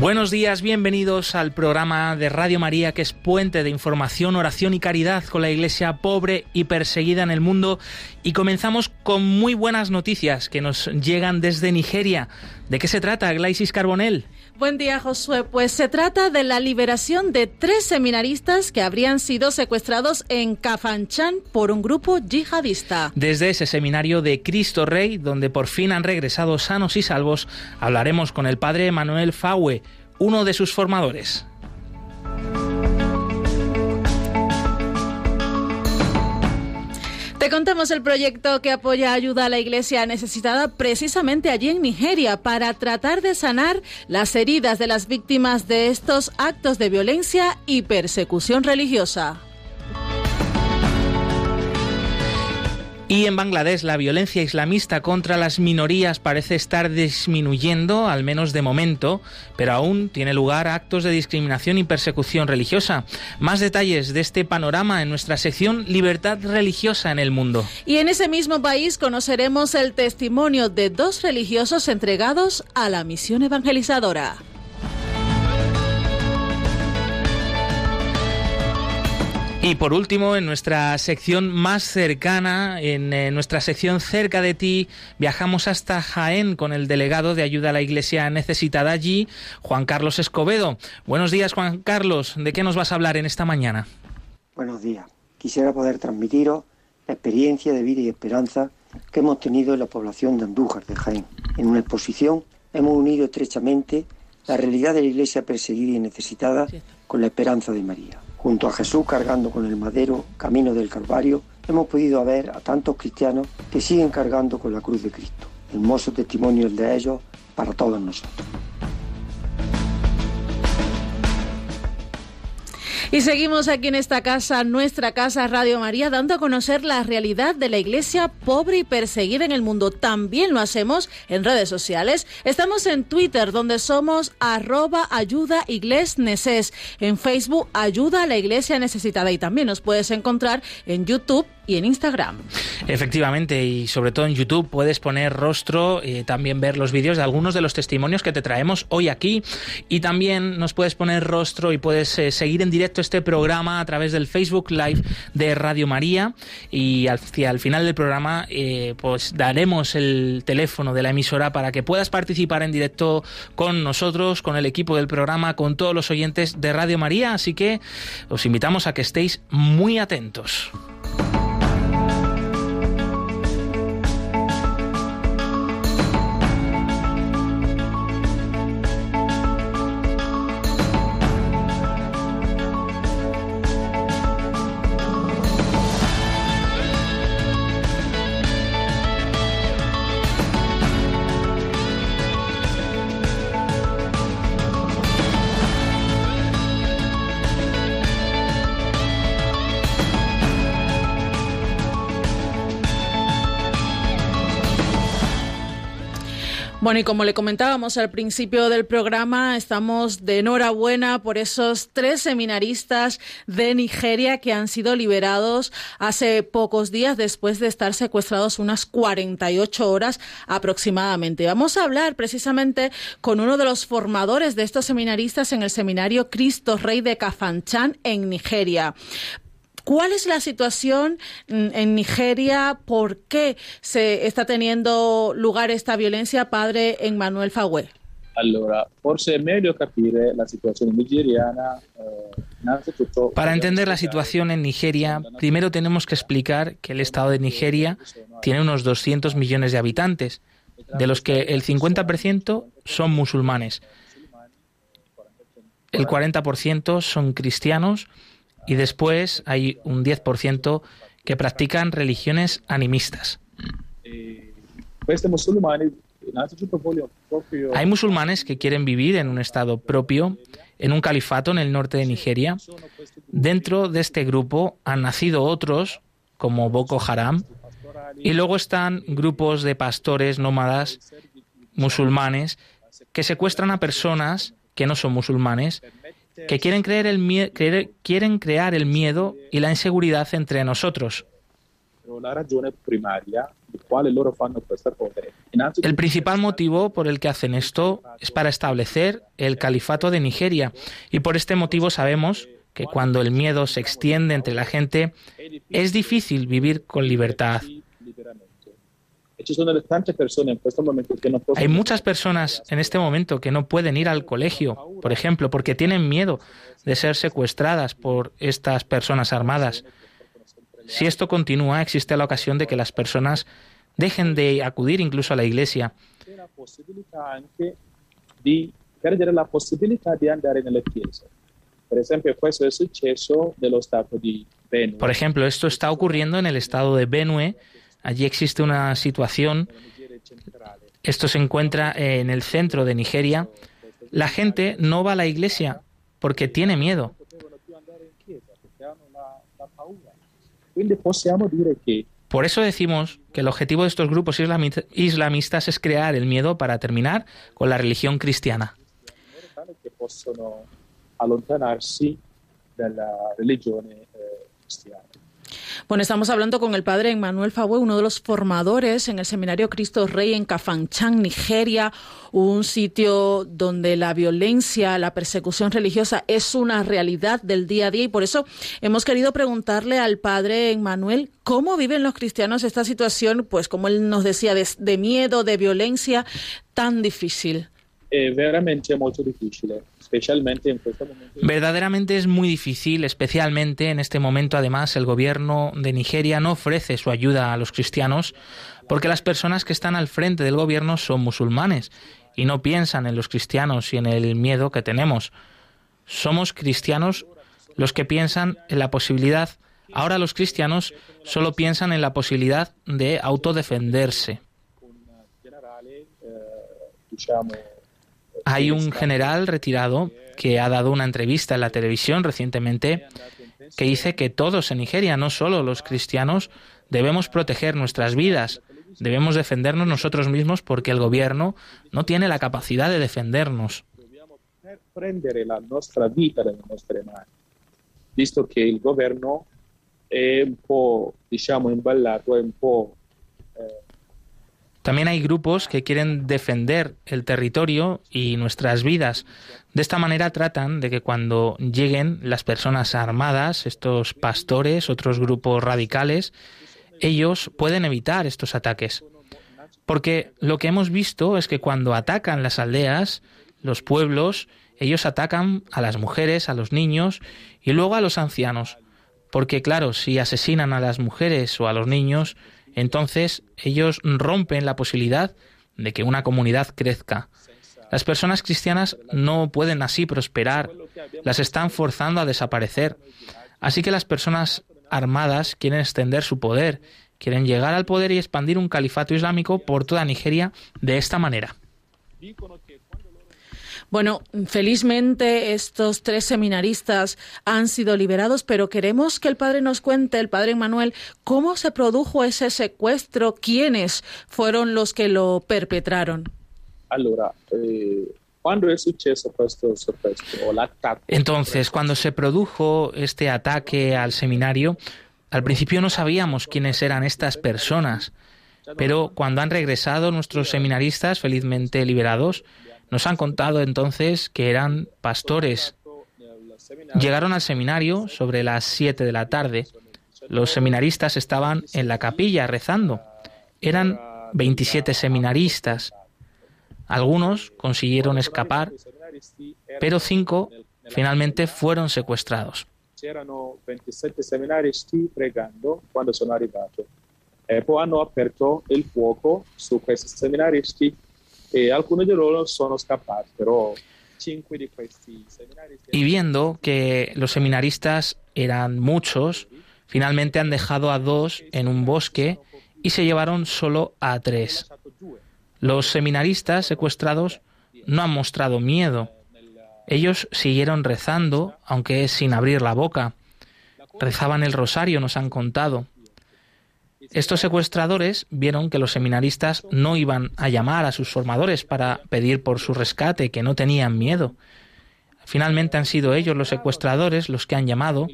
Buenos días, bienvenidos al programa de Radio María que es puente de información, oración y caridad con la iglesia pobre y perseguida en el mundo. Y comenzamos con muy buenas noticias que nos llegan desde Nigeria. ¿De qué se trata, Glaisis Carbonell? Buen día, Josué. Pues se trata de la liberación de tres seminaristas que habrían sido secuestrados en Kafanchan por un grupo yihadista. Desde ese seminario de Cristo Rey, donde por fin han regresado sanos y salvos, hablaremos con el padre Manuel Faue, uno de sus formadores. Te contamos el proyecto que apoya ayuda a la iglesia necesitada precisamente allí en Nigeria para tratar de sanar las heridas de las víctimas de estos actos de violencia y persecución religiosa. Y en Bangladesh la violencia islamista contra las minorías parece estar disminuyendo, al menos de momento, pero aún tiene lugar actos de discriminación y persecución religiosa. Más detalles de este panorama en nuestra sección Libertad religiosa en el mundo. Y en ese mismo país conoceremos el testimonio de dos religiosos entregados a la misión evangelizadora. Y por último, en nuestra sección más cercana, en eh, nuestra sección cerca de ti, viajamos hasta Jaén con el delegado de ayuda a la Iglesia necesitada allí, Juan Carlos Escobedo. Buenos días, Juan Carlos. ¿De qué nos vas a hablar en esta mañana? Buenos días. Quisiera poder transmitiros la experiencia de vida y esperanza que hemos tenido en la población de Andújar de Jaén. En una exposición hemos unido estrechamente la realidad de la Iglesia perseguida y necesitada con la esperanza de María. Junto a Jesús cargando con el madero camino del Calvario, hemos podido ver a tantos cristianos que siguen cargando con la cruz de Cristo. Hermoso testimonio de ellos para todos nosotros. Y seguimos aquí en esta casa, nuestra casa Radio María, dando a conocer la realidad de la iglesia pobre y perseguida en el mundo. También lo hacemos en redes sociales. Estamos en Twitter, donde somos arroba ayuda neces. En Facebook, ayuda a la iglesia necesitada. Y también nos puedes encontrar en YouTube y en Instagram. Efectivamente, y sobre todo en YouTube puedes poner rostro, y también ver los vídeos de algunos de los testimonios que te traemos hoy aquí. Y también nos puedes poner rostro y puedes eh, seguir en directo este programa a través del Facebook Live de Radio María. Y al, al final del programa, eh, pues daremos el teléfono de la emisora para que puedas participar en directo con nosotros, con el equipo del programa, con todos los oyentes de Radio María. Así que os invitamos a que estéis muy atentos. Bueno, y como le comentábamos al principio del programa, estamos de enhorabuena por esos tres seminaristas de Nigeria que han sido liberados hace pocos días después de estar secuestrados unas 48 horas aproximadamente. Vamos a hablar precisamente con uno de los formadores de estos seminaristas en el seminario Cristo Rey de Kafanchan en Nigeria. ¿Cuál es la situación mm, en Nigeria? ¿Por qué se está teniendo lugar esta violencia, padre Emmanuel Fagüe? Allora, forse è meglio capire la situazione nigeriana. Eh, Para entender la situación en Nigeria, primero tenemos que explicar que el Estado de Nigeria tiene unos 200 millones de habitantes, de los que el 50% son musulmanes, el 40% son cristianos y después hay un 10% que practican religiones animistas. Eh, musulmani Hay musulmanes que quieren vivir en un estado propio, en un califato en el norte de Nigeria. Dentro de este grupo han nacido otros, como Boko Haram, y luego están grupos de pastores nómadas musulmanes que secuestran a personas que no son musulmanes, que quieren, creer el quieren crear el miedo y la inseguridad entre nosotros. El principal motivo por el que hacen esto es para establecer el califato de Nigeria y por este motivo sabemos que cuando el miedo se extiende entre la gente es difícil vivir con libertad. Hay muchas personas en este momento que no pueden ir al colegio, por ejemplo, porque tienen miedo de ser secuestradas por estas personas armadas. Si esto continúa, existe la ocasión de que las personas dejen de acudir incluso a la iglesia. Por ejemplo, esto está ocurriendo en el estado de Benue. Allí existe una situación. Esto se encuentra en el centro de Nigeria. La gente no va a la iglesia porque tiene miedo. Por eso decimos que el objetivo de estos grupos islamistas es crear el miedo para terminar con la religión cristiana. Bueno, estamos hablando con el padre Emmanuel Fabue, uno de los formadores en el Seminario Cristo Rey en Kafanchan, Nigeria, un sitio donde la violencia, la persecución religiosa es una realidad del día a día. Y por eso hemos querido preguntarle al padre Emmanuel cómo viven los cristianos esta situación, pues como él nos decía, de, miedo, de violencia tan difícil. Es veramente muy difícil especialmente en este Verdaderamente es muy difícil, especialmente en este momento. Además, el gobierno de Nigeria no ofrece su ayuda a los cristianos porque las personas que están al frente del gobierno son musulmanes y no piensan en los cristianos y en el miedo que tenemos. Somos cristianos los que piensan en la posibilidad, ahora los cristianos solo piensan en la posibilidad de autodefenderse. Hay un general retirado que ha dado una entrevista en la televisión recientemente que dice que todos en Nigeria, no solo los cristianos, debemos proteger nuestras vidas, debemos defendernos nosotros mismos porque el gobierno no tiene la capacidad de defendernos. visto que el gobierno es un poco, digamos, emballato, un poco también hay grupos que quieren defender el territorio y nuestras vidas. De esta manera tratan de que cuando lleguen las personas armadas, estos pastores, otros grupos radicales, ellos pueden evitar estos ataques. Porque lo que hemos visto es que cuando atacan las aldeas, los pueblos, ellos atacan a las mujeres, a los niños y luego a los ancianos. Porque claro, si asesinan a las mujeres o a los niños, entonces ellos rompen la posibilidad de que una comunidad crezca. Las personas cristianas no pueden así prosperar, las están forzando a desaparecer. Así que las personas armadas quieren extender su poder, quieren llegar al poder y expandir un califato islámico por toda Nigeria de esta manera. Bueno, felizmente estos tres seminaristas han sido liberados, pero queremos que el padre nos cuente, el padre Manuel, cómo se produjo ese secuestro, quiénes fueron los que lo perpetraron. Eh, Entonces, cuando se produjo este ataque al seminario, al principio no sabíamos quiénes eran estas personas, pero cuando han regresado nuestros seminaristas felizmente liberados, nos han contado entonces que eran pastores. Llegaron al seminario sobre las 7 de la tarde. Los seminaristas estaban en la capilla rezando. Eran 27 seminaristas. Algunos consiguieron escapar, pero cinco finalmente fueron secuestrados. C'erano 27 seminaristi pregando quando sono eh, y viendo que los seminaristas eran muchos, finalmente han dejado a dos en un bosque y se llevaron solo a tres. Los seminaristas secuestrados no han mostrado miedo. Ellos siguieron rezando, aunque sin abrir la boca. Rezaban el rosario, nos han contado. Estos secuestradores vieron que los seminaristas no iban a llamar a sus formadores para pedir por su rescate, que no tenían miedo. Finalmente han sido ellos los secuestradores los que han llamado,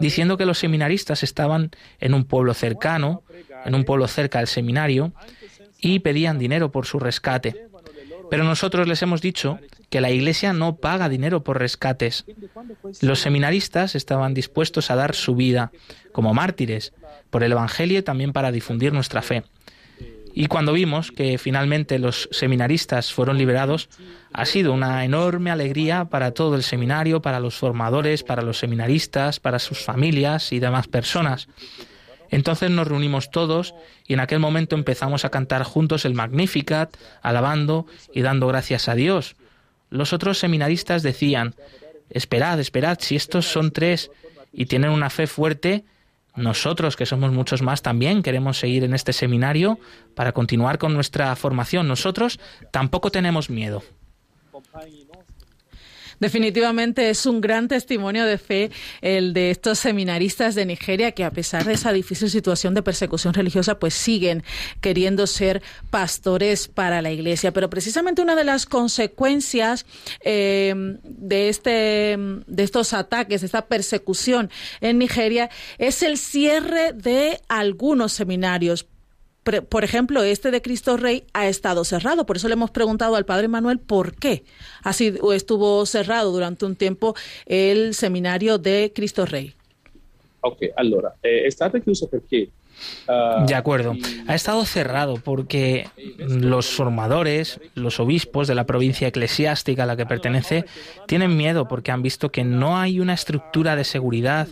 diciendo que los seminaristas estaban en un pueblo cercano, en un pueblo cerca del seminario, y pedían dinero por su rescate. Pero nosotros les hemos dicho que la Iglesia no paga dinero por rescates. Los seminaristas estaban dispuestos a dar su vida como mártires por el Evangelio y también para difundir nuestra fe. Y cuando vimos que finalmente los seminaristas fueron liberados, ha sido una enorme alegría para todo el seminario, para los formadores, para los seminaristas, para sus familias y demás personas. Entonces nos reunimos todos y en aquel momento empezamos a cantar juntos el Magnificat, alabando y dando gracias a Dios. Los otros seminaristas decían, esperad, esperad, si estos son tres y tienen una fe fuerte, nosotros, que somos muchos más, también queremos seguir en este seminario para continuar con nuestra formación. Nosotros tampoco tenemos miedo. Definitivamente es un gran testimonio de fe el de estos seminaristas de Nigeria que a pesar de esa difícil situación de persecución religiosa pues siguen queriendo ser pastores para la iglesia. Pero precisamente una de las consecuencias eh, de, este, de estos ataques, de esta persecución en Nigeria es el cierre de algunos seminarios por ejemplo, este de Cristo Rey ha estado cerrado. Por eso le hemos preguntado al padre Manuel por qué así estuvo cerrado durante un tiempo el seminario de Cristo Rey. Ok, allora, eh, chiuso perché ah, de acuerdo. Ha estado cerrado porque los formadores, los obispos de la provincia eclesiástica a la que pertenece, tienen miedo porque han visto que no hay una estructura de seguridad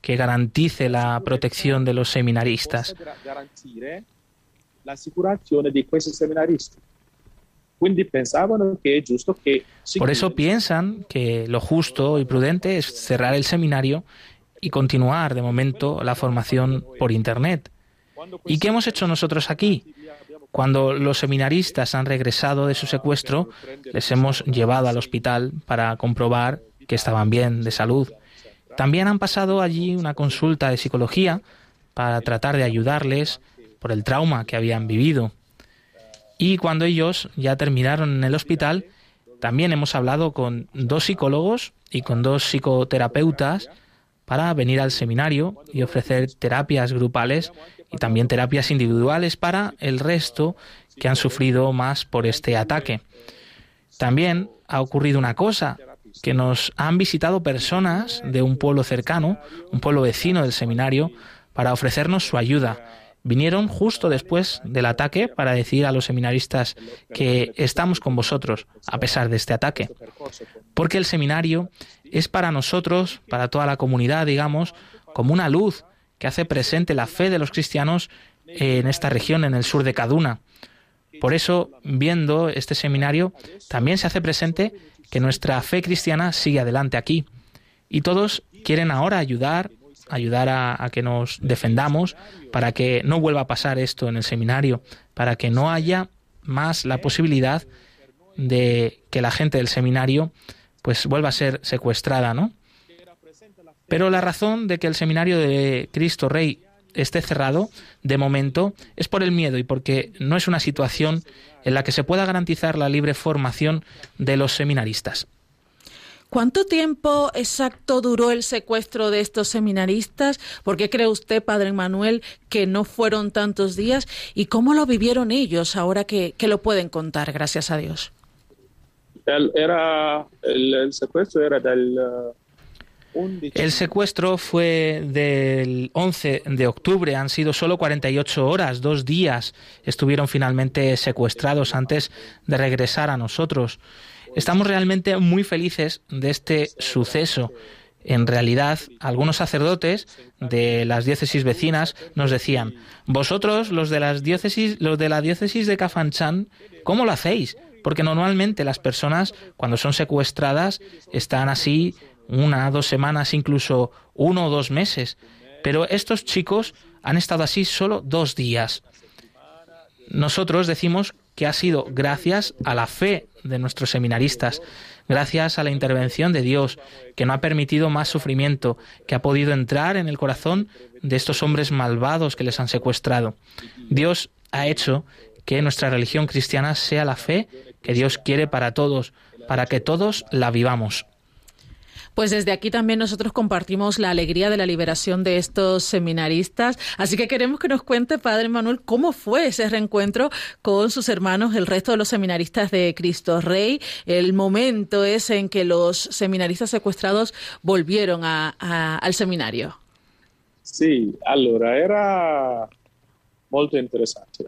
que garantice la protección de los seminaristas la de estos seminaristas. que Por eso piensan que lo justo y prudente es cerrar el seminario y continuar de momento la formación por Internet. ¿Y qué hemos hecho nosotros aquí? Cuando los seminaristas han regresado de su secuestro, les hemos llevado al hospital para comprobar que estaban bien de salud. También han pasado allí una consulta de psicología para tratar de ayudarles por el trauma que habían vivido. Y cuando ellos ya terminaron en el hospital, también hemos hablado con dos psicólogos y con dos psicoterapeutas para venir al seminario y ofrecer terapias grupales y también terapias individuales para el resto que han sufrido más por este ataque. También ha ocurrido una cosa, que nos han visitado personas de un pueblo cercano, un pueblo vecino del seminario, para ofrecernos su ayuda vinieron justo después del ataque para decir a los seminaristas que estamos con vosotros a pesar de este ataque. Porque el seminario es para nosotros, para toda la comunidad, digamos, como una luz que hace presente la fe de los cristianos en esta región, en el sur de Kaduna. Por eso, viendo este seminario, también se hace presente que nuestra fe cristiana sigue adelante aquí. Y todos quieren ahora ayudar ayudar a, que nos defendamos para que no vuelva a pasar esto en el seminario, para que no haya más la posibilidad de que la gente del seminario pues vuelva a ser secuestrada, ¿no? Pero la razón de que el seminario de Cristo Rey esté cerrado de momento es por el miedo y porque no es una situación en la que se pueda garantizar la libre formación de los seminaristas. ¿Cuánto tiempo exacto duró el secuestro de estos seminaristas? ¿Por qué cree usted, Padre Manuel, que no fueron tantos días? ¿Y cómo lo vivieron ellos ahora que, lo pueden contar, gracias a Dios? El, era, el, secuestro era del... Uh, el secuestro fue del 11 de octubre, han sido solo 48 horas, dos días estuvieron finalmente secuestrados antes de regresar a nosotros. Estamos realmente muy felices de este suceso. En realidad, algunos sacerdotes de las diócesis vecinas nos decían: "Vosotros, los de las diócesis, los de la diócesis de Cafanchan, ¿cómo lo hacéis? Porque normalmente las personas cuando son secuestradas están así una, dos semanas, incluso uno o dos meses. Pero estos chicos han estado así solo dos días. Nosotros decimos que ha sido gracias a la fe de nuestros seminaristas, gracias a la intervención de Dios, que no ha permitido más sufrimiento, que ha podido entrar en el corazón de estos hombres malvados que les han secuestrado. Dios ha hecho que nuestra religión cristiana sea la fe que Dios quiere para todos, para que todos la vivamos. Pues desde aquí también nosotros compartimos la alegría de la liberación de estos seminaristas. Así que queremos que nos cuente, Padre Manuel, cómo fue ese reencuentro con sus hermanos, el resto de los seminaristas de Cristo Rey, el momento es en que los seminaristas secuestrados volvieron al seminario. Sí, allora era interesante.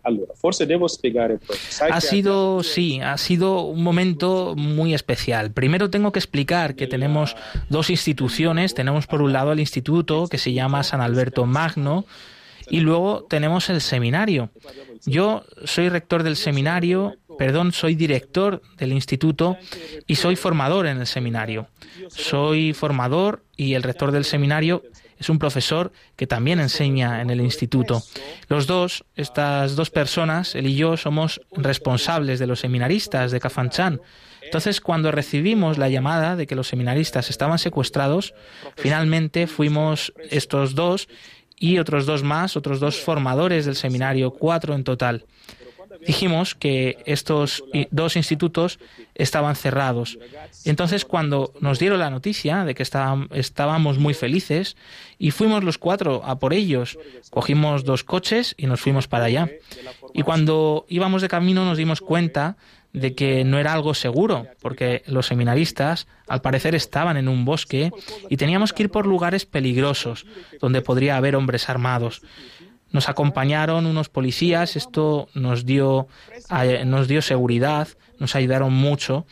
Ha sido, sí, ha sido un momento muy especial. Primero tengo que explicar que tenemos dos instituciones. Tenemos por un lado el instituto que se llama San Alberto Magno y luego tenemos el seminario. Yo soy rector del seminario, perdón, soy director del instituto y soy formador en el seminario. Soy formador y el rector del seminario es un profesor que también enseña en el instituto. Los dos, estas dos personas, él y yo, somos responsables de los seminaristas de Cafanchan. Entonces, cuando recibimos la llamada de que los seminaristas estaban secuestrados, finalmente fuimos estos dos y otros dos más, otros dos formadores del seminario, cuatro en total dijimos que estos dos institutos estaban cerrados. Entonces, cuando nos dieron la noticia de que estábamos muy felices y fuimos los cuatro a por ellos, cogimos dos coches y nos fuimos para allá. Y cuando íbamos de camino nos dimos cuenta de que no era algo seguro, porque los seminaristas al parecer estaban en un bosque y teníamos que ir por lugares peligrosos, donde podría haber hombres armados. Nos acompañaron unos policías, esto nos dio, nos dio seguridad, nos ayudaron mucho.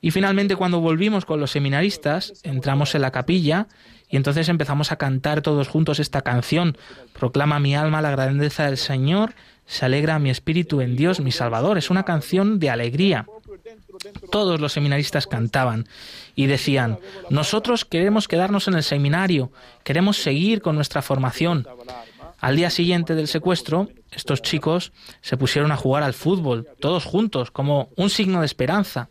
Y finalmente cuando volvimos con los seminaristas, entramos en la capilla y entonces empezamos a cantar todos juntos esta canción. Proclama mi alma la grandeza del Señor, se alegra mi espíritu en Dios, mi Salvador. Es una canción de alegría. Todos los seminaristas cantaban y decían, nosotros queremos quedarnos en el seminario, queremos seguir con nuestra formación. Al día siguiente del secuestro, estos chicos se pusieron a jugar al fútbol, todos juntos, como un signo de esperanza.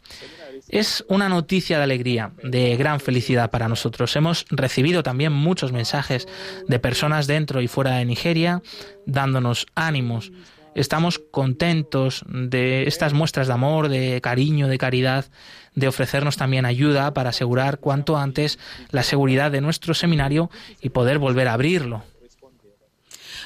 Es una noticia de alegría, de gran felicidad para nosotros. Hemos recibido también muchos mensajes de personas dentro y fuera de Nigeria dándonos ánimos. Estamos contentos de estas muestras de amor, de cariño, de caridad, de ofrecernos también ayuda para asegurar cuanto antes la seguridad de nuestro seminario y poder volver a abrirlo.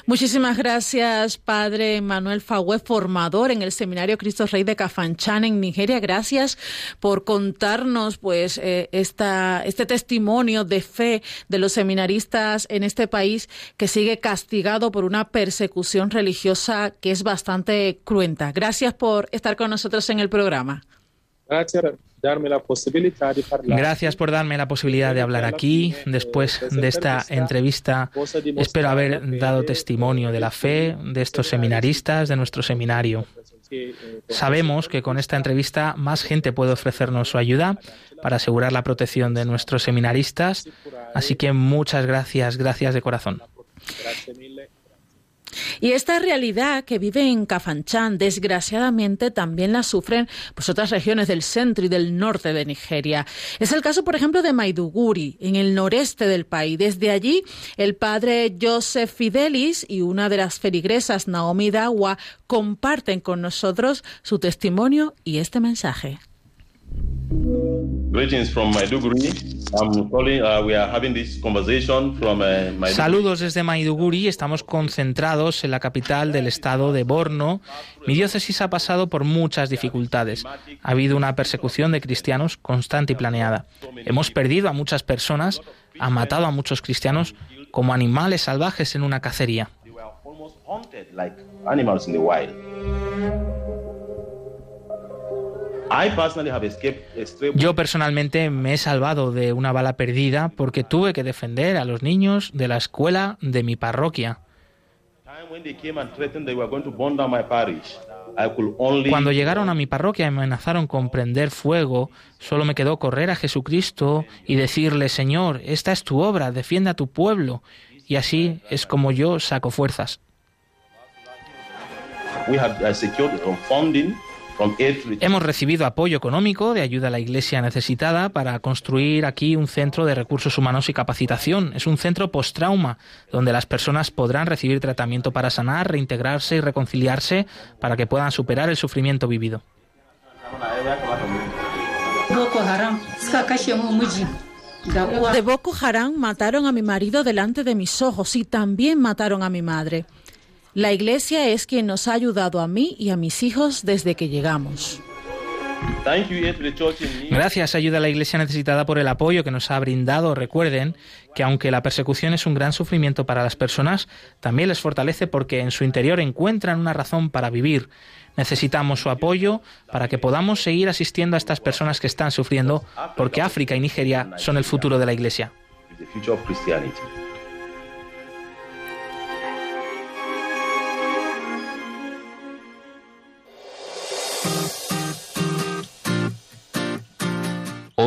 Muchísimas gracias, Padre Manuel Fagüe, formador en el Seminario Cristo Rey de Cafanchan en Nigeria. Gracias por contarnos pues eh, esta, este testimonio de fe de los seminaristas en este país que sigue castigado por una persecución religiosa que es bastante cruenta. Gracias por estar con nosotros en el programa. Gracias Gracias por darme la posibilidad de hablar aquí. Después de esta entrevista, espero haber dado testimonio de la fe de estos seminaristas de nuestro seminario. Sabemos que con esta entrevista más gente puede ofrecernos su ayuda para asegurar la protección de nuestros seminaristas. Así que muchas gracias, gracias de corazón. Y esta realidad que vive en Cafanchán, desgraciadamente, también la sufren pues, otras regiones del centro y del norte de Nigeria. Es el caso, por ejemplo, de Maiduguri, en el noreste del país. Desde allí, el padre Joseph Fidelis y una de las feligresas, Naomi Dawa, comparten con nosotros su testimonio y este mensaje. Saludos desde Maiduguri. Estamos concentrados en la capital del estado de Borno. Mi diócesis ha pasado por muchas dificultades. Ha habido una persecución de cristianos constante y planeada. Hemos perdido a muchas personas, han matado a muchos cristianos como animales salvajes en una cacería. Yo personalmente me he salvado de una bala perdida porque tuve que defender a los niños de la escuela de mi parroquia. Cuando llegaron a mi parroquia y me amenazaron con prender fuego, solo me quedó correr a Jesucristo y decirle, Señor, esta es tu obra, defiende a tu pueblo. Y así es como yo saco fuerzas. We have uh, Hemos recibido apoyo económico de ayuda a la Iglesia necesitada para construir aquí un centro de recursos humanos y capacitación. Es un centro post-trauma donde las personas podrán recibir tratamiento para sanar, reintegrarse y reconciliarse para que puedan superar el sufrimiento vivido. De Boko Haram mataron a mi marido delante de mis ojos y también mataron a mi madre. La Iglesia es quien nos ha ayudado a mí y a mis hijos desde que llegamos. Gracias, ayuda a la Iglesia necesitada por el apoyo que nos ha brindado. Recuerden que aunque la persecución es un gran sufrimiento para las personas, también les fortalece porque en su interior encuentran una razón para vivir. Necesitamos su apoyo para que podamos seguir asistiendo a estas personas que están sufriendo, porque África y Nigeria son el futuro de la Iglesia.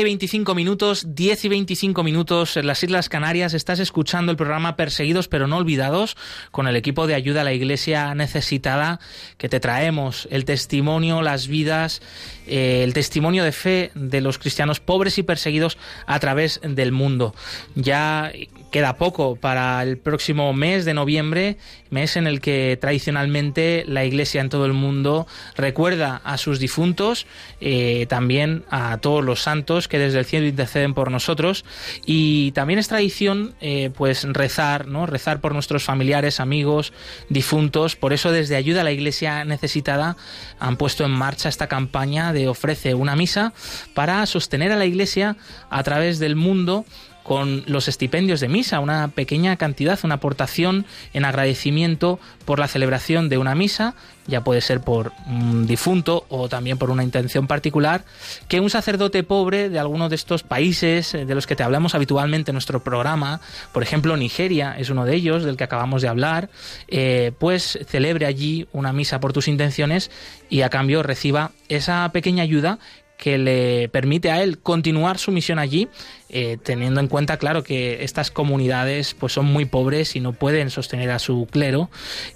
Y 25 minutos, 10 y 25 minutos en las Islas Canarias. Estás escuchando el programa Perseguidos pero no olvidados con el equipo de ayuda a la Iglesia necesitada que te traemos el testimonio, las vidas, eh, el testimonio de fe de los cristianos pobres y perseguidos a través del mundo. Ya queda poco para el próximo mes de noviembre, mes en el que tradicionalmente la Iglesia en todo el mundo recuerda a sus difuntos, eh, también a todos los santos que desde el cielo interceden por nosotros y también es tradición eh, pues rezar, ¿no? rezar por nuestros familiares, amigos, difuntos. Por eso desde Ayuda a la Iglesia Necesitada han puesto en marcha esta campaña de ofrece una misa para sostener a la Iglesia a través del mundo con los estipendios de misa, una pequeña cantidad, una aportación en agradecimiento por la celebración de una misa, ya puede ser por un difunto o también por una intención particular, que un sacerdote pobre de alguno de estos países eh, de los que te hablamos habitualmente en nuestro programa, por ejemplo Nigeria es uno de ellos del que acabamos de hablar, eh, pues celebre allí una misa por tus intenciones y a cambio reciba esa pequeña ayuda que le permite a él continuar su misión allí, eh, teniendo en cuenta, claro, que estas comunidades pues son muy pobres y no pueden sostener a su clero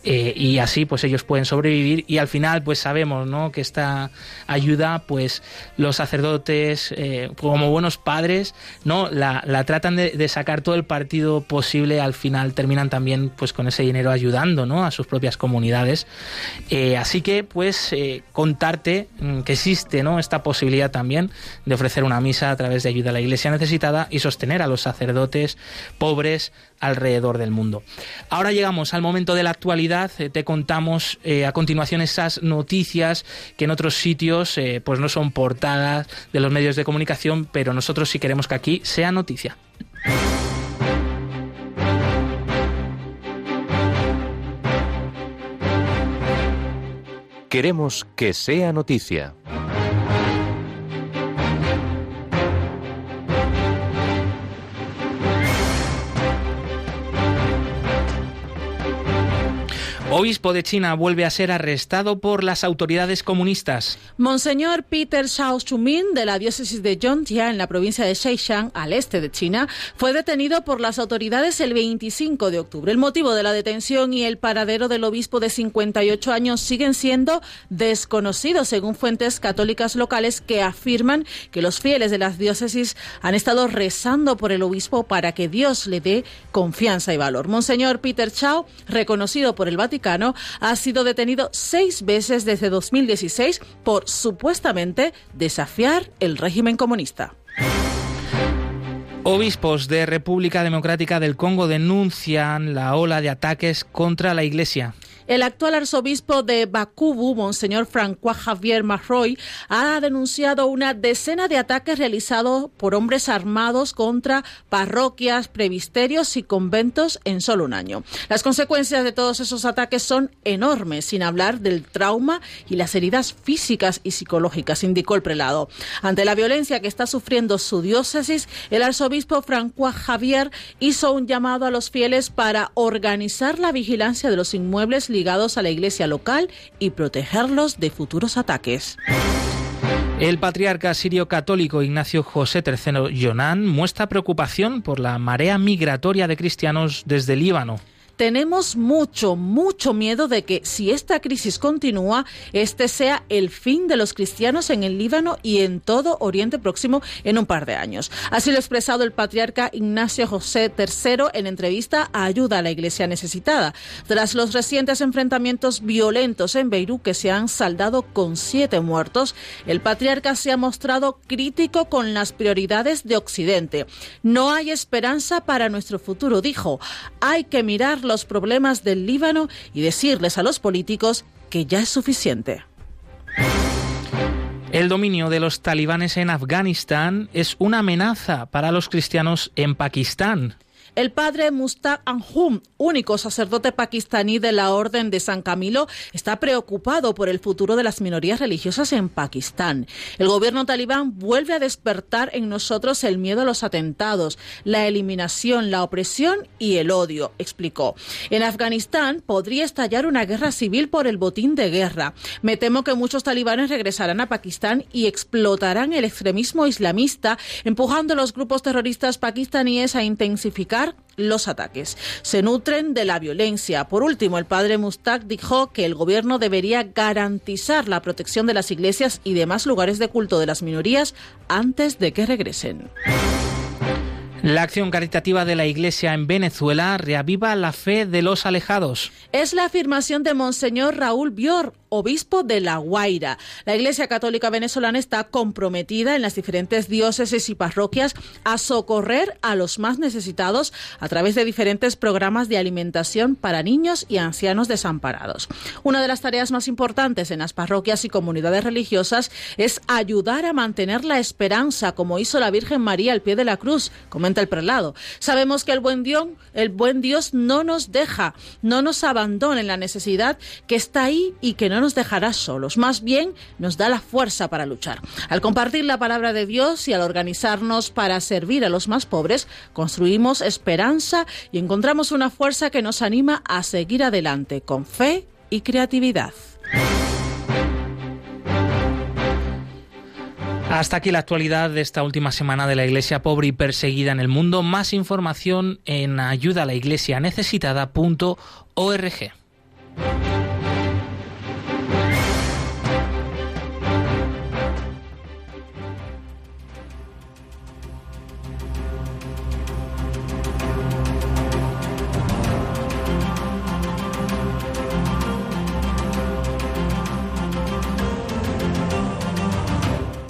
eh, y así pues ellos pueden sobrevivir y al final pues sabemos, ¿no? Que esta ayuda pues los sacerdotes eh, como buenos padres, ¿no? La, tratan de, sacar todo el partido posible, al final terminan también pues con ese dinero ayudando, ¿no? A sus propias comunidades. así que pues contarte mm, que existe, ¿no? Esta posibilidad también de ofrecer una misa a través de ayuda a la iglesia necesitada y sostener a los sacerdotes pobres alrededor del mundo. Ahora llegamos al momento de la actualidad, eh, te contamos eh, a continuación esas noticias que en otros sitios eh, pues no son portadas de los medios de comunicación, pero nosotros sí queremos que aquí sea noticia. Queremos que sea noticia Obispo de China vuelve a ser arrestado por las autoridades comunistas. Monseñor Peter Shao Chumin, de la diócesis de Zhongzhou, en la provincia de Xishan, al este de China, fue detenido por las autoridades el 25 de octubre. El motivo de la detención y el paradero del obispo de 58 años siguen siendo desconocidos, según fuentes católicas locales que afirman que los fieles de las diócesis han estado rezando por el obispo para que Dios le dé confianza y valor. Monseñor Peter Chao, reconocido por el Vaticano, ha sido detenido seis veces desde 2016 por supuestamente desafiar el régimen comunista. Obispos de República Democrática del Congo denuncian la ola de ataques contra la Iglesia. El actual arzobispo de Bakubu, Monseñor François Javier Marroy, ha denunciado una decena de ataques realizados por hombres armados contra parroquias, previsterios y conventos en solo un año. Las consecuencias de todos esos ataques son enormes, sin hablar del trauma y las heridas físicas y psicológicas, indicó el prelado. Ante la violencia que está sufriendo su diócesis, el arzobispo François Javier hizo un llamado a los fieles para organizar la vigilancia de los inmuebles ligados a la iglesia local y protegerlos de futuros ataques. El patriarca sirio católico Ignacio José III Yonan muestra preocupación por la marea migratoria de cristianos desde Líbano tenemos mucho, mucho miedo de que si esta crisis continúa, este sea el fin de los cristianos en el Líbano y en todo Oriente Próximo en un par de años. Así lo ha expresado el patriarca Ignacio José III en entrevista a Ayuda a la Iglesia Necesitada, tras los recientes enfrentamientos violentos en Beirut que se han saldado con siete muertos. El patriarca se ha mostrado crítico con las prioridades de Occidente. No hay esperanza para nuestro futuro, dijo. Hay que mirar los problemas del Líbano y decirles a los políticos que ya es suficiente. El dominio de los talibanes en Afganistán es una amenaza para los cristianos en Pakistán. El padre Mustaq Anjum, único sacerdote pakistaní de la Orden de San Camilo, está preocupado por el futuro de las minorías religiosas en Pakistán. El gobierno talibán vuelve a despertar en nosotros el miedo a los atentados, la eliminación, la opresión y el odio, explicó. En Afganistán podría estallar una guerra civil por el botín de guerra. Me temo que muchos talibanes regresarán a Pakistán y explotarán el extremismo islamista, empujando a los grupos terroristas pakistaníes a intensificar los ataques. Se nutren de la violencia. Por último, el padre Mustak dijo que el gobierno debería garantizar la protección de las iglesias y demás lugares de culto de las minorías antes de que regresen. La acción caritativa de la Iglesia en Venezuela reaviva la fe de los alejados. Es la afirmación de Monseñor Raúl Bior, obispo de La Guaira. La Iglesia Católica Venezolana está comprometida en las diferentes diócesis y parroquias a socorrer a los más necesitados a través de diferentes programas de alimentación para niños y ancianos desamparados. Una de las tareas más importantes en las parroquias y comunidades religiosas es ayudar a mantener la esperanza, como hizo la Virgen María al pie de la cruz, comenta el prelado. Sabemos que el buen Dios, el buen Dios no nos deja, no nos abandona en la necesidad que está ahí y que no nos dejará solos, más bien nos da la fuerza para luchar. Al compartir la palabra de Dios y al organizarnos para servir a los más pobres, construimos esperanza y encontramos una fuerza que nos anima a seguir adelante con fe y creatividad. Hasta aquí la actualidad de esta última semana de la Iglesia pobre y perseguida en el mundo. Más información en ayuda a la iglesia necesitada.org.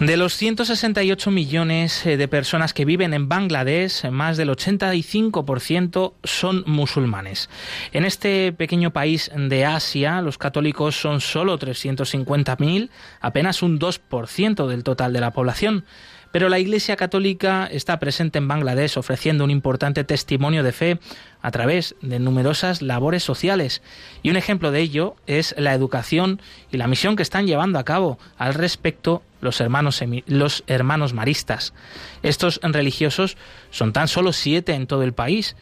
De los 168 millones eh, de personas que viven en Bangladesh, más del 85% son musulmanes. En este pequeño país de Asia, los católicos son solo 350.000, apenas un 2% del total de la población. Pero la Iglesia Católica está presente en Bangladesh ofreciendo un importante testimonio de fe a través de numerosas labores sociales. Y un ejemplo de ello es la educación y la misión que están llevando a cabo al respecto los hermanos, los hermanos maristas. Estos religiosos son tan solo siete en todo el país,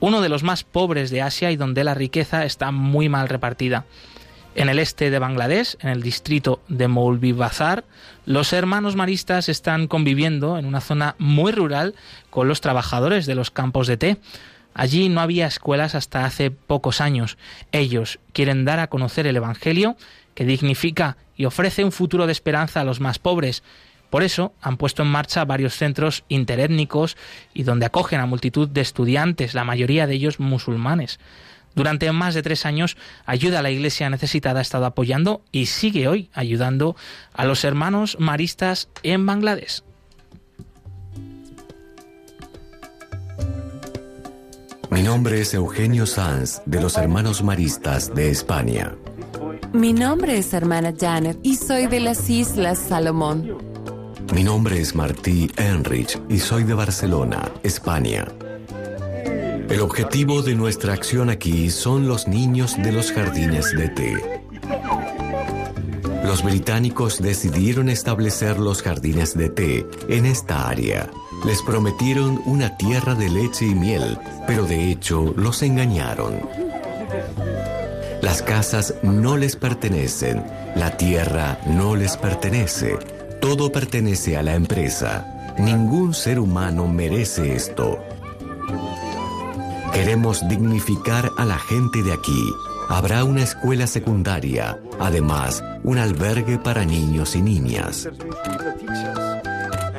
uno de los más pobres de Asia y donde la riqueza está muy mal repartida. En el este de Bangladesh, en el distrito de Moulvibazar, los hermanos maristas están conviviendo en una zona muy rural con los trabajadores de los campos de té. Allí no había escuelas hasta hace pocos años. Ellos quieren dar a conocer el Evangelio, que dignifica y ofrece un futuro de esperanza a los más pobres. Por eso han puesto en marcha varios centros interétnicos y donde acogen a multitud de estudiantes, la mayoría de ellos musulmanes. Durante más de tres años, Ayuda a la Iglesia Necesitada ha estado apoyando y sigue hoy ayudando a los hermanos maristas en Bangladesh. Mi nombre es Eugenio Sanz, de los Hermanos Maristas de España. Mi nombre es hermana Janet y soy de las Islas Salomón. Mi nombre es Martí Enrich y soy de Barcelona, España. El objetivo de nuestra acción aquí son los niños de los jardines de té. Los británicos decidieron establecer los jardines de té en esta área. Les prometieron una tierra de leche y miel, pero de hecho los engañaron. Las casas no les pertenecen, la tierra no les pertenece, todo pertenece a la empresa. Ningún ser humano merece esto. Queremos dignificar a la gente de aquí. Habrá una escuela secundaria, además un albergue para niños y niñas.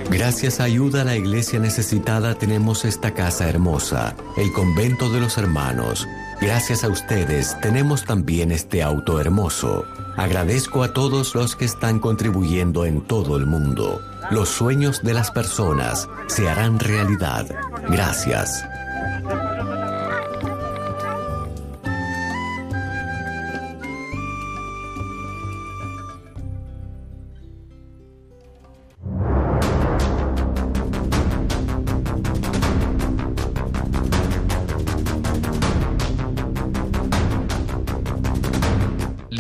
Gracias a ayuda a la iglesia necesitada tenemos esta casa hermosa, el convento de los hermanos. Gracias a ustedes tenemos también este auto hermoso. Agradezco a todos los que están contribuyendo en todo el mundo. Los sueños de las personas se harán realidad. Gracias.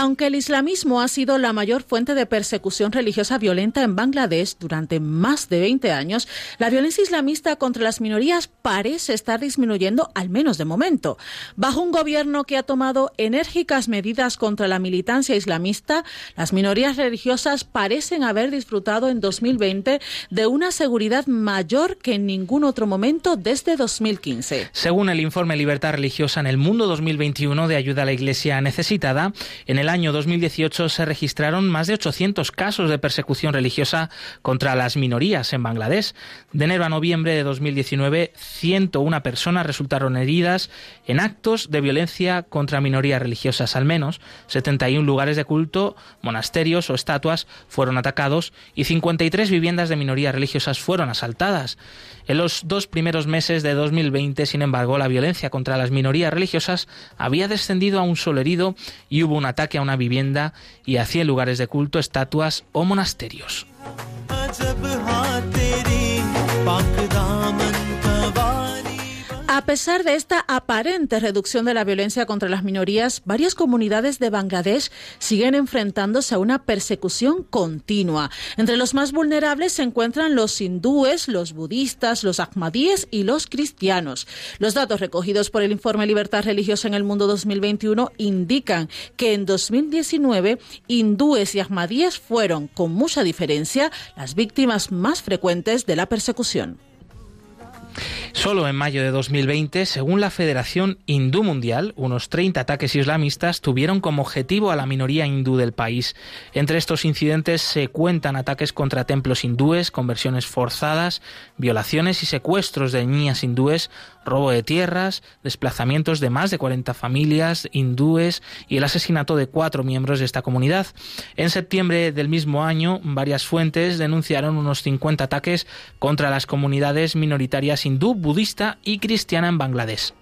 Aunque el islamismo ha sido la mayor fuente de persecución religiosa violenta en Bangladesh durante más de 20 años, la violencia islamista contra las minorías parece estar disminuyendo, al menos de momento. Bajo un gobierno que ha tomado enérgicas medidas contra la militancia islamista, las minorías religiosas parecen haber disfrutado en 2020 de una seguridad mayor que en ningún otro momento desde 2015. Según el informe Libertad Religiosa en el Mundo 2021 de Ayuda a la Iglesia Necesitada, en el año 2018 se registraron más de 800 casos de persecución religiosa contra las minorías en Bangladesh. De enero a noviembre de 2019, 101 personas resultaron heridas en actos de violencia contra minorías religiosas. Al menos 71 lugares de culto, monasterios o estatuas fueron atacados y 53 viviendas de minorías religiosas fueron asaltadas. En los dos primeros meses de 2020, sin embargo, la violencia contra las minorías religiosas había descendido a un solo herido y hubo un ataque a una vivienda y a 100 lugares de culto, estatuas o monasterios. A pesar de esta aparente reducción de la violencia contra las minorías, varias comunidades de Bangladesh siguen enfrentándose a una persecución continua. Entre los más vulnerables se encuentran los hindúes, los budistas, los ahmadíes y los cristianos. Los datos recogidos por el informe Libertad Religiosa en el Mundo 2021 indican que en 2019 hindúes y ahmadíes fueron, con mucha diferencia, las víctimas más frecuentes de la persecución. Solo en mayo de 2020, según la Federación Hindú Mundial, unos 30 ataques islamistas tuvieron como objetivo a la minoría hindú del país. Entre estos incidentes se cuentan ataques contra templos hindúes, conversiones forzadas, violaciones y secuestros de niñas hindúes, robo de tierras, desplazamientos de más de 40 familias hindúes y el asesinato de cuatro miembros de esta comunidad. En septiembre del mismo año, varias fuentes denunciaron unos 50 ataques contra las comunidades minoritarias hindú, budista y cristiana en Bangladesh.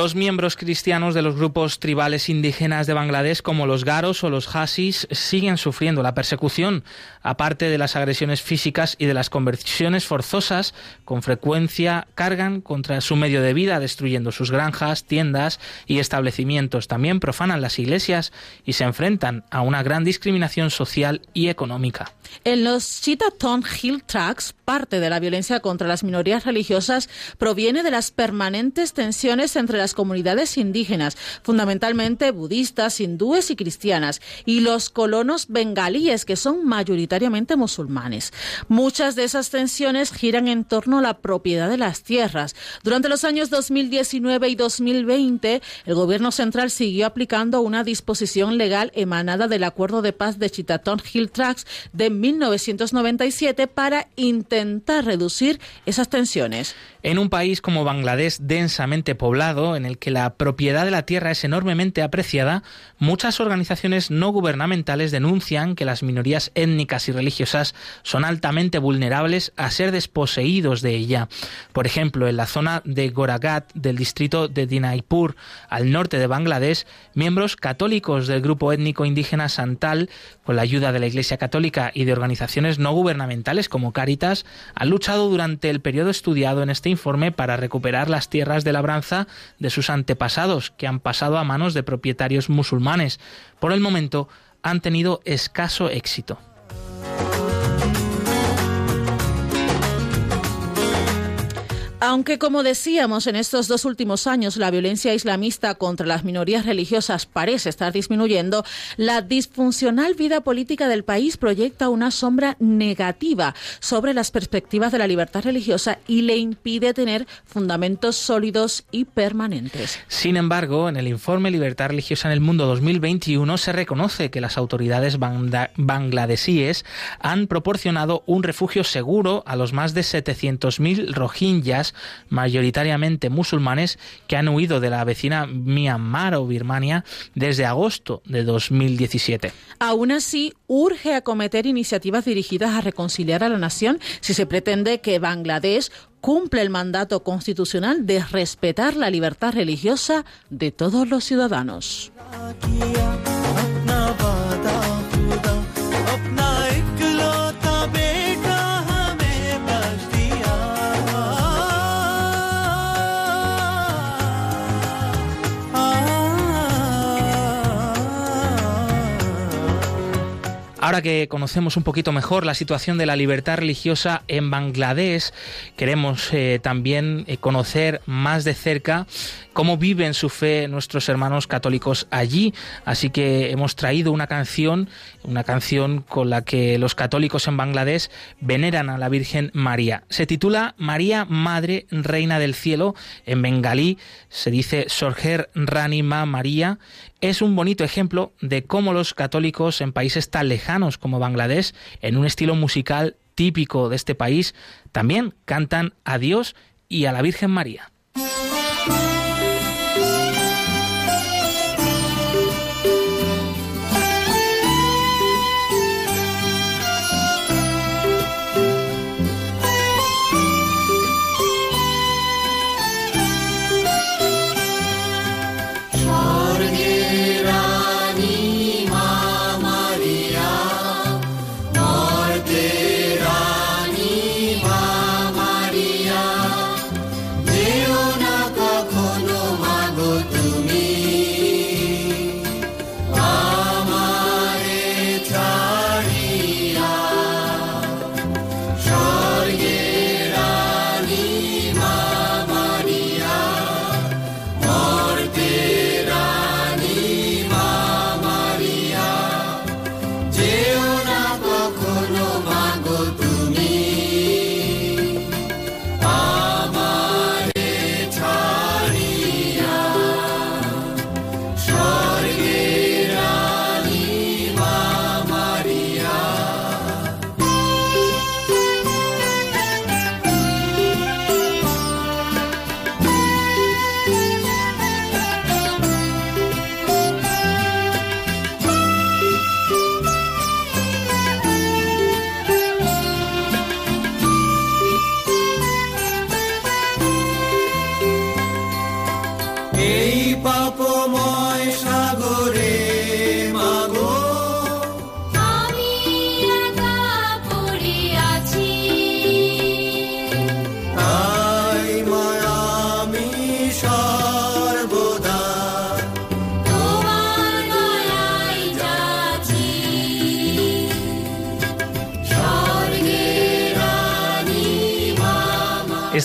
Los miembros cristianos de los grupos tribales indígenas de Bangladesh, como los garos o los hasis, siguen sufriendo la persecución, aparte de las agresiones físicas y de las conversiones forzosas, con frecuencia cargan contra su medio de vida, destruyendo sus granjas, tiendas y establecimientos. También profanan las iglesias y se enfrentan a una gran discriminación social y económica. En los Chittagong Hill Tracks, parte de la violencia contra las minorías religiosas proviene de las permanentes tensiones entre las comunidades indígenas, fundamentalmente budistas, hindúes y cristianas, y los colonos bengalíes, que son mayoritariamente musulmanes. Muchas de esas tensiones giran en torno a la propiedad de las tierras. Durante los años 2019 y 2020, el gobierno central siguió aplicando una disposición legal emanada del Acuerdo de Paz de Chittagong Hill Tracks de 1997 para intentar reducir esas tensiones. En un país como Bangladesh, densamente poblado, en el que la propiedad de la tierra es enormemente apreciada, muchas organizaciones no gubernamentales denuncian que las minorías étnicas y religiosas son altamente vulnerables a ser desposeídos de ella. Por ejemplo, en la zona de Goragat del distrito de Dinaipur, al norte de Bangladesh, miembros católicos del grupo étnico indígena Santal, con la ayuda de la Iglesia Católica y de organizaciones no gubernamentales como Caritas, han luchado durante el periodo estudiado en este informe para recuperar las tierras de labranza de sus antepasados, que han pasado a manos de propietarios musulmanes. Por el momento han tenido escaso éxito. Aunque, como decíamos, en estos dos últimos años la violencia islamista contra las minorías religiosas parece estar disminuyendo, la disfuncional vida política del país proyecta una sombra negativa sobre las perspectivas de la libertad religiosa y le impide tener fundamentos sólidos y permanentes. Sin embargo, en el informe Libertad Religiosa en el Mundo 2021 se reconoce que las autoridades bangladesíes han proporcionado un refugio seguro a los más de 700.000 rohingyas mayoritariamente musulmanes que han huido de la vecina Myanmar o Birmania desde agosto de 2017. Aún así, urge acometer iniciativas dirigidas a reconciliar a la nación si se pretende que Bangladesh cumple el mandato constitucional de respetar la libertad religiosa de todos los ciudadanos. Ahora que conocemos un poquito mejor la situación de la libertad religiosa en Bangladesh, queremos eh, también eh, conocer más de cerca cómo viven su fe nuestros hermanos católicos allí. Así que hemos traído una canción, una canción con la que los católicos en Bangladesh veneran a la Virgen María. Se titula María, Madre, Reina del Cielo. En bengalí se dice Sorger Ranima María es un bonito ejemplo de cómo los católicos en países tan lejanos como Bangladesh, en un estilo musical típico de este país, también cantan a Dios y a la Virgen María.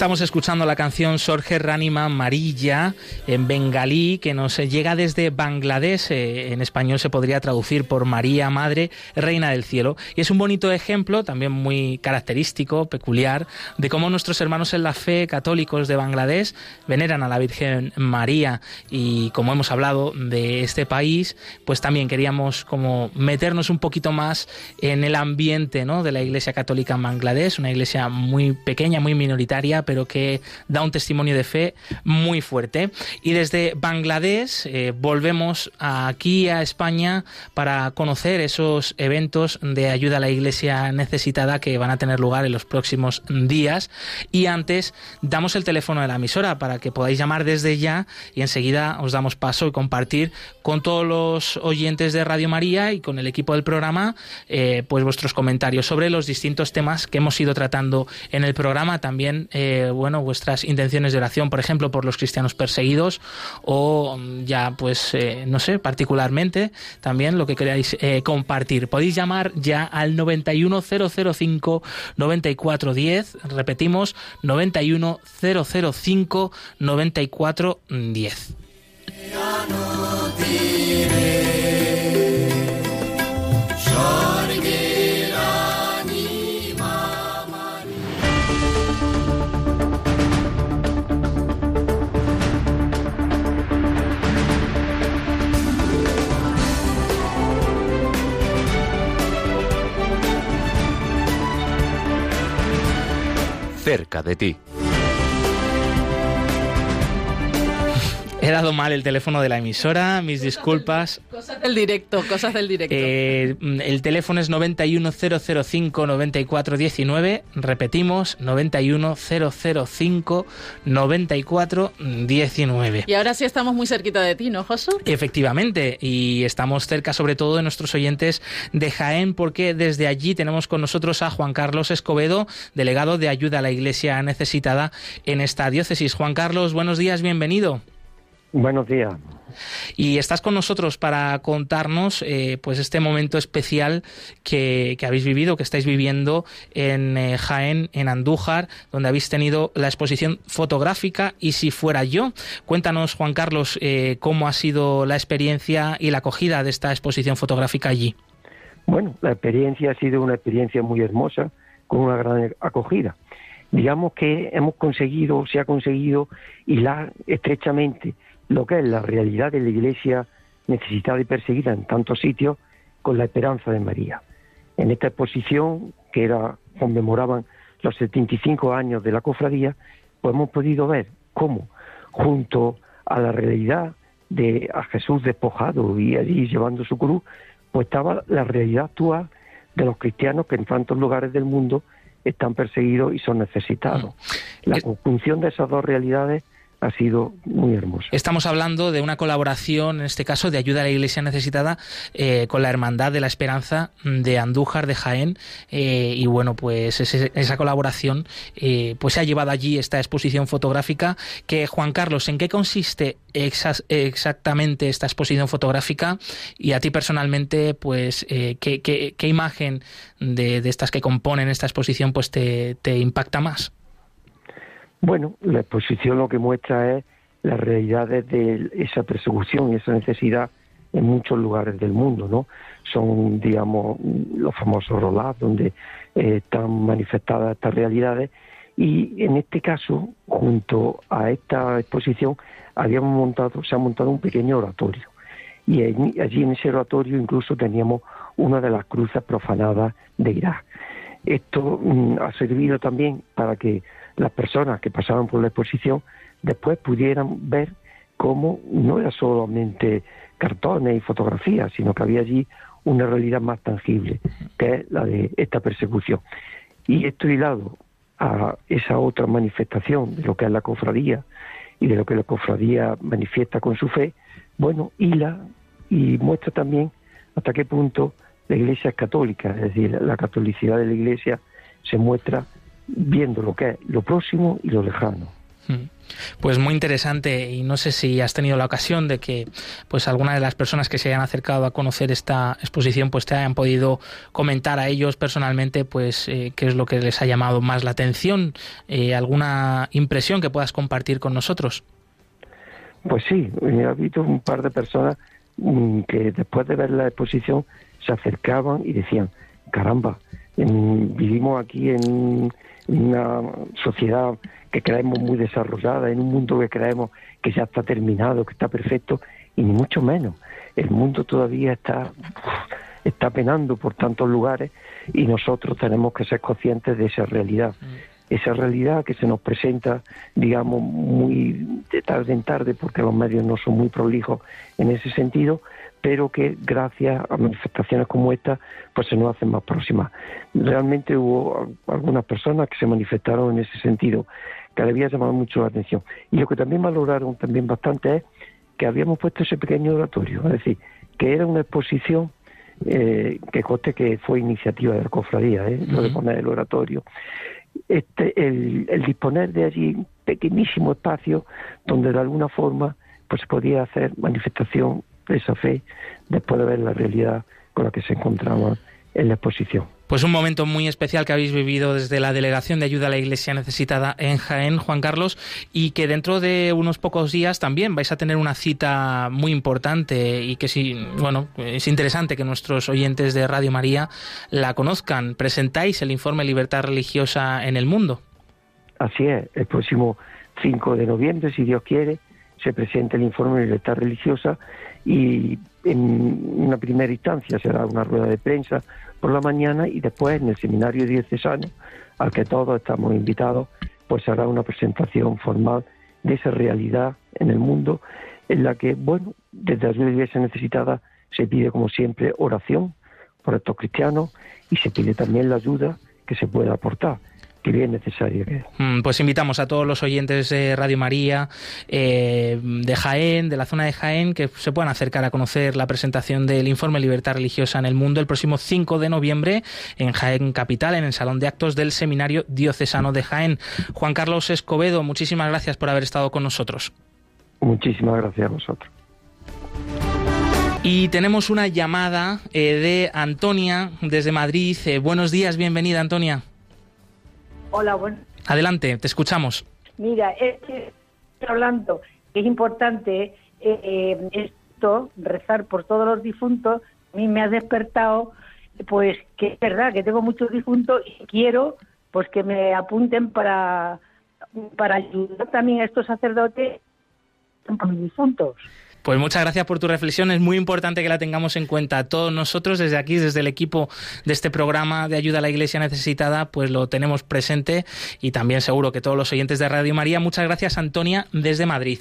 Estamos escuchando la canción Sorge Ranima Marilla en bengalí que nos llega desde Bangladesh. Eh, en español se podría traducir por María Madre, Reina del Cielo. Y es un bonito ejemplo, también muy característico, peculiar, de cómo nuestros hermanos en la fe católicos de Bangladesh veneran a la Virgen María. Y como hemos hablado de este país, pues también queríamos como meternos un poquito más en el ambiente ¿no? de la Iglesia Católica en Bangladesh, una iglesia muy pequeña, muy minoritaria, pero que da un testimonio de fe muy fuerte. Y desde Bangladesh eh, volvemos aquí a España para conocer esos eventos de ayuda a la iglesia necesitada que van a tener lugar en los próximos días. Y antes damos el teléfono de la emisora para que podáis llamar desde ya y enseguida os damos paso y compartir con todos los oyentes de Radio María y con el equipo del programa eh, pues vuestros comentarios sobre los distintos temas que hemos ido tratando en el programa. También eh, eh, bueno, vuestras intenciones de oración, por ejemplo, por los cristianos perseguidos o mm, ya, pues, eh, no sé, particularmente también lo que queráis eh, compartir. Podéis llamar ya al 91005 9410, repetimos, 91005 9410. Cerca de ti. He dado mal el teléfono de la emisora, mis disculpas. cosas del directo, cosas del directo. Eh, el teléfono es 910059419, repetimos, 910059419. Y ahora sí estamos muy cerquita de ti, ¿no, Josu? Efectivamente, y estamos cerca sobre todo de nuestros oyentes de Jaén, porque desde allí tenemos con nosotros a Juan Carlos Escobedo, delegado de ayuda a la Iglesia necesitada en esta diócesis. Juan Carlos, buenos días, bienvenido. Buenos días. Y estás con nosotros para contarnos eh, pues este momento especial que, habéis vivido, que estáis viviendo en eh, Jaén, en Andújar, donde habéis tenido la exposición fotográfica y si fuera yo. Cuéntanos, Juan Carlos, eh, cómo ha sido la experiencia y la acogida de esta exposición fotográfica allí. Bueno, la experiencia ha sido una experiencia muy hermosa, con una gran acogida. Digamos que hemos conseguido, se ha conseguido hilar estrechamente lo que es la realidad de la Iglesia necesitada y perseguida en tantos sitios con la esperanza de María. En esta exposición, que era conmemoraban los 75 años de la cofradía, pues hemos podido ver cómo, junto a la realidad de a Jesús despojado y allí llevando su cruz, pues estaba la realidad actual de los cristianos que en tantos lugares del mundo están perseguidos y son necesitados. Mm. La conjunción de esas dos realidades ha sido muy hermoso. Estamos hablando de una colaboración, en este caso, de ayuda a la Iglesia necesitada eh, con la Hermandad de la Esperanza de Andújar, de Jaén, eh, y bueno, pues esa colaboración eh, pues se ha llevado allí esta exposición fotográfica que, Juan Carlos, ¿en qué consiste exactamente esta exposición fotográfica? Y a ti personalmente, pues, ¿qué, imagen de, estas que componen esta exposición pues te impacta más? Bueno, la exposición lo que muestra es las realidades de esa persecución y esa necesidad en muchos lugares del mundo, ¿no? Son, digamos, los famosos rolás donde eh, están manifestadas estas realidades y en este caso, junto a esta exposición, habíamos montado, se ha montado un pequeño oratorio y allí en ese oratorio incluso teníamos una de las cruces profanadas de Irak. Esto mm, ha servido también para que las personas que pasaban por la exposición después pudieran ver cómo no era solamente cartones y fotografías, sino que había allí una realidad más tangible, que es la de esta persecución. Y esto hilado a esa otra manifestación de lo que es la cofradía y de lo que la cofradía manifiesta con su fe, bueno, hila y muestra también hasta qué punto la Iglesia es católica, es decir, la catolicidad de la Iglesia se muestra viendo lo que es lo próximo y lo lejano. Mm. Pues muy interesante y no sé si has tenido la ocasión de que pues alguna de las personas que se hayan acercado a conocer esta exposición pues te hayan podido comentar a ellos personalmente pues eh, qué es lo que les ha llamado más la atención, eh, alguna impresión que puedas compartir con nosotros. Pues sí, he visto un par de personas mm, que después de ver la exposición se acercaban y decían, caramba, vivimos aquí en una sociedad que creemos muy desarrollada, en un mundo que creemos que ya está terminado, que está perfecto, y ni mucho menos. El mundo todavía está, está penando por tantos lugares y nosotros tenemos que ser conscientes de esa realidad. Mm. Esa realidad que se nos presenta, digamos, muy de tarde en tarde, porque los medios no son muy prolijos en ese sentido, pero que gracias a manifestaciones como esta, pues se nos hacen más próximas. Realmente hubo algunas personas que se manifestaron en ese sentido que le había llamado mucho la atención. Y lo que también valoraron también bastante es que habíamos puesto ese pequeño oratorio, es decir, que era una exposición eh, que coste que fue iniciativa de la cofradía, ¿eh? lo de poner el oratorio. Este, el, el, disponer de allí un pequeñísimo espacio donde de alguna forma pues se podía hacer manifestación esa fe después de ver la realidad con la que se encontraba en la exposición. Pues un momento muy especial que habéis vivido desde la Delegación de Ayuda a la Iglesia Necesitada en Jaén, Juan Carlos, y que dentro de unos pocos días también vais a tener una cita muy importante y que sí, bueno, es interesante que nuestros oyentes de Radio María la conozcan. Presentáis el informe Libertad Religiosa en el Mundo. Así es, el próximo 5 de noviembre, si Dios quiere, se presenta el informe Libertad Religiosa y en una primera instancia será una rueda de prensa por la mañana y después en el seminario diocesano al que todos estamos invitados pues será una presentación formal de esa realidad en el mundo en la que bueno desde la iglesia necesitada se pide como siempre oración por estos cristianos y se pide también la ayuda que se pueda aportar que bien necesario mm, Pues invitamos a todos los oyentes de Radio María, eh, de Jaén, de la zona de Jaén, que se puedan acercar a conocer la presentación del informe Libertad Religiosa en el Mundo el próximo 5 de noviembre en Jaén Capital, en el Salón de Actos del Seminario Diocesano de Jaén. Juan Carlos Escobedo, muchísimas gracias por haber estado con nosotros. Muchísimas gracias a vosotros. Y tenemos una llamada eh, de Antonia desde Madrid. Eh, buenos días, bienvenida Antonia. Hola, bueno. Adelante, te escuchamos. Mira, estoy hablando que es importante eh, esto, rezar por todos los difuntos. A mí me ha despertado, pues que es verdad que tengo muchos difuntos y quiero pues que me apunten para, para ayudar también a estos sacerdotes con mis difuntos. Pues muchas gracias por tu reflexión. Es muy importante que la tengamos en cuenta. Todos nosotros, desde aquí, desde el equipo de este programa de ayuda a la Iglesia necesitada, pues lo tenemos presente y también seguro que todos los oyentes de Radio María. Muchas gracias, Antonia, desde Madrid.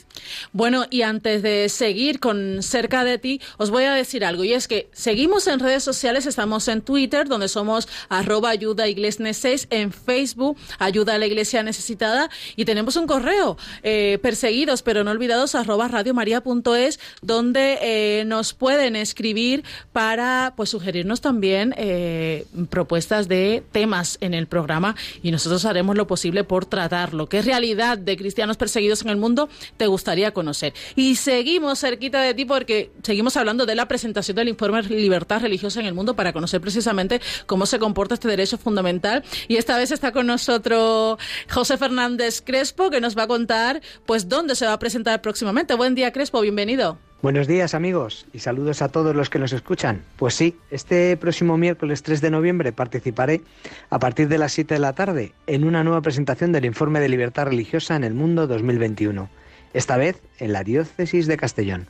Bueno, y antes de seguir con cerca de ti, os voy a decir algo. Y es que seguimos en redes sociales, estamos en Twitter, donde somos arroba ayuda iglesia 6, en Facebook, ayuda a la Iglesia necesitada, y tenemos un correo, eh, perseguidos pero no olvidados, arroba radiomaria.es donde eh, nos pueden escribir para pues sugerirnos también eh, propuestas de temas en el programa y nosotros haremos lo posible por tratarlo. ¿Qué realidad de cristianos perseguidos en el mundo te gustaría conocer? Y seguimos cerquita de ti porque seguimos hablando de la presentación del informe Libertad Religiosa en el Mundo para conocer precisamente cómo se comporta este derecho fundamental. Y esta vez está con nosotros José Fernández Crespo que nos va a contar pues dónde se va a presentar próximamente. Buen día Crespo, bienvenido. Buenos días amigos y saludos a todos los que nos escuchan. Pues sí, este próximo miércoles 3 de noviembre participaré a partir de las 7 de la tarde en una nueva presentación del Informe de Libertad Religiosa en el Mundo 2021, esta vez en la Diócesis de Castellón.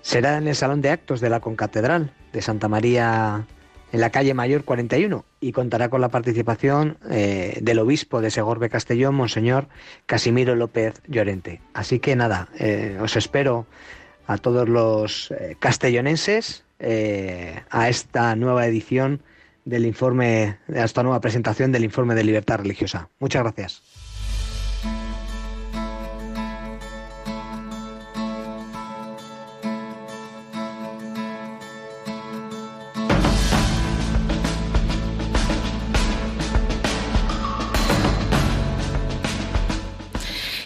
Será en el Salón de Actos de la Concatedral de Santa María en la calle Mayor 41 y contará con la participación eh, del obispo de Segorbe Castellón, Monseñor Casimiro López Llorente. Así que nada, eh, os espero a todos los eh, castellonenses a esta nueva edición del informe, a esta nueva presentación del informe de libertad religiosa. Muchas gracias.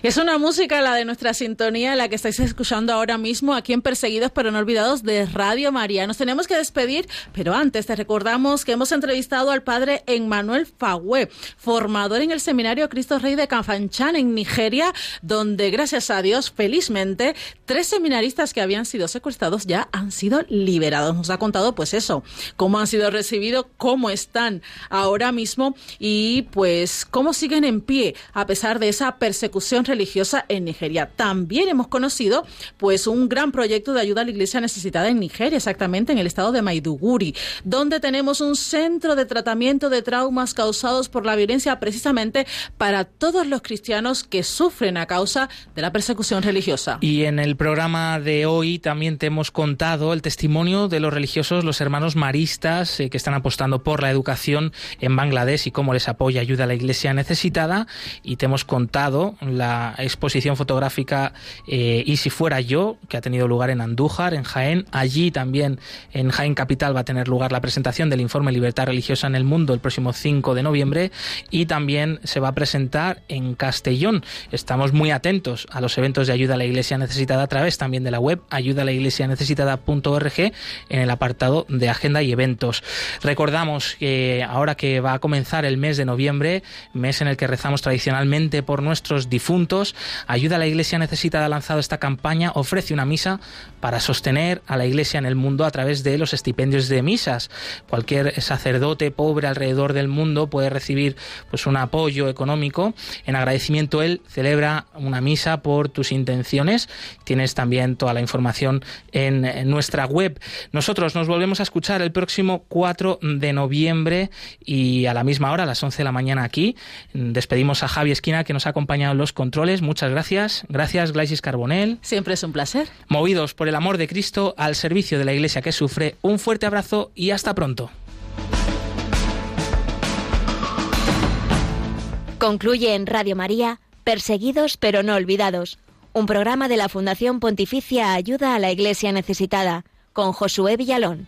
Es una música, la de nuestra sintonía, la que estáis escuchando ahora mismo aquí en Perseguidos pero no olvidados de Radio María. Nos tenemos que despedir, pero antes te recordamos que hemos entrevistado al padre Emmanuel Fagüe, formador en el seminario Cristo Rey de Kafanchan en Nigeria, donde gracias a Dios, felizmente, tres seminaristas que habían sido secuestrados ya han sido liberados. Nos ha contado pues eso, cómo han sido recibidos, cómo están ahora mismo y pues cómo siguen en pie a pesar de esa persecución religiosa en Nigeria. También hemos conocido pues un gran proyecto de ayuda a la iglesia necesitada en Nigeria, exactamente en el estado de Maiduguri, donde tenemos un centro de tratamiento de traumas causados por la violencia precisamente para todos los cristianos que sufren a causa de la persecución religiosa. Y en el programa de hoy también te hemos contado el testimonio de los religiosos, los hermanos maristas eh, que están apostando por la educación en Bangladesh y cómo les apoya ayuda a la iglesia necesitada y te hemos contado la exposición fotográfica eh, Y si fuera yo, que ha tenido lugar en Andújar, en Jaén. Allí también, en Jaén Capital, va a tener lugar la presentación del informe Libertad Religiosa en el Mundo el próximo 5 de noviembre y también se va a presentar en Castellón. Estamos muy atentos a los eventos de ayuda a la iglesia necesitada a través también de la web ayudalaiglesianecesitada.org en el apartado de agenda y eventos. Recordamos que ahora que va a comenzar el mes de noviembre, mes en el que rezamos tradicionalmente por nuestros difuntos, Ayuda a la Iglesia Necesitada ha lanzado esta campaña, ofrece una misa para sostener a la Iglesia en el mundo a través de los estipendios de misas. Cualquier sacerdote pobre alrededor del mundo puede recibir pues un apoyo económico. En agradecimiento él celebra una misa por tus intenciones. Tienes también toda la información en, en nuestra web. Nosotros nos volvemos a escuchar el próximo 4 de noviembre y a la misma hora, a las 11 de la mañana aquí. Despedimos a Javi Esquina que nos ha acompañado en los controles. Muchas gracias. Gracias, Glaisis Carbonel. Siempre es un placer. Movidos por el amor de Cristo al servicio de la Iglesia que sufre, un fuerte abrazo y hasta pronto. Concluye en Radio María, Perseguidos pero no olvidados, un programa de la Fundación Pontificia Ayuda a la Iglesia Necesitada, con Josué Villalón.